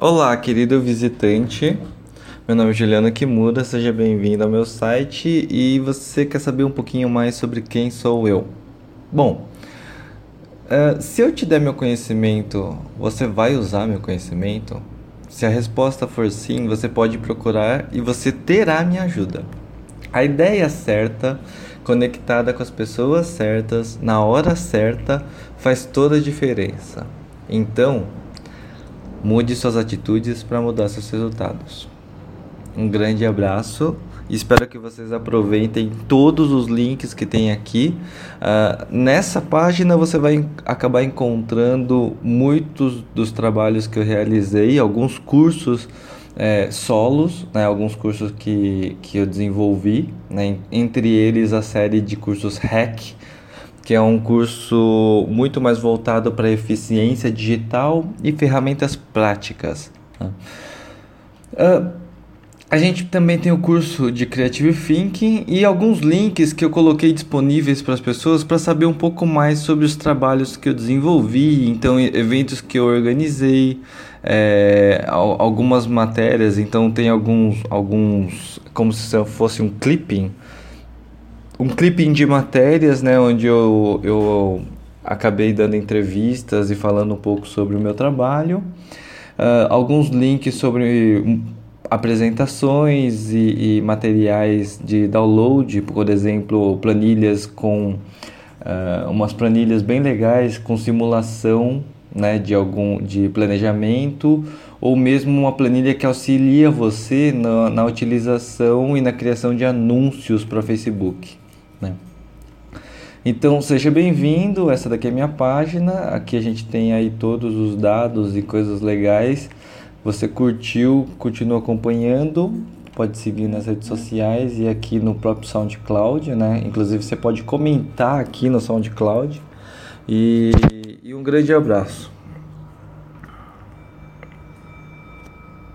Olá, querido visitante. Meu nome é Juliano Kimura, seja bem-vindo ao meu site e você quer saber um pouquinho mais sobre quem sou eu? Bom, uh, se eu te der meu conhecimento, você vai usar meu conhecimento? Se a resposta for sim, você pode procurar e você terá minha ajuda. A ideia certa, conectada com as pessoas certas, na hora certa, faz toda a diferença. Então, mude suas atitudes para mudar seus resultados. Um grande abraço espero que vocês aproveitem todos os links que tem aqui. Uh, nessa página você vai acabar encontrando muitos dos trabalhos que eu realizei, alguns cursos é, solos, né, alguns cursos que, que eu desenvolvi, né, entre eles a série de cursos Hack, que é um curso muito mais voltado para eficiência digital e ferramentas práticas. Uh, a gente também tem o curso de Creative Thinking e alguns links que eu coloquei disponíveis para as pessoas para saber um pouco mais sobre os trabalhos que eu desenvolvi, então eventos que eu organizei, é, algumas matérias, então tem alguns, alguns como se fosse um clipping, um clipping de matérias, né, onde eu, eu acabei dando entrevistas e falando um pouco sobre o meu trabalho, uh, alguns links sobre apresentações e, e, materiais de download, por exemplo, planilhas com uh, umas planilhas bem legais com simulação né, de algum de planejamento ou mesmo uma planilha que auxilia você na, na utilização e na criação de anúncios para Facebook. Né? Então seja bem-vindo, essa daqui é minha página, aqui a gente tem aí todos os dados e coisas legais você curtiu, continua acompanhando, pode seguir nas redes sociais e aqui no próprio SoundCloud, né? Inclusive você pode comentar aqui no SoundCloud. E, e um grande abraço.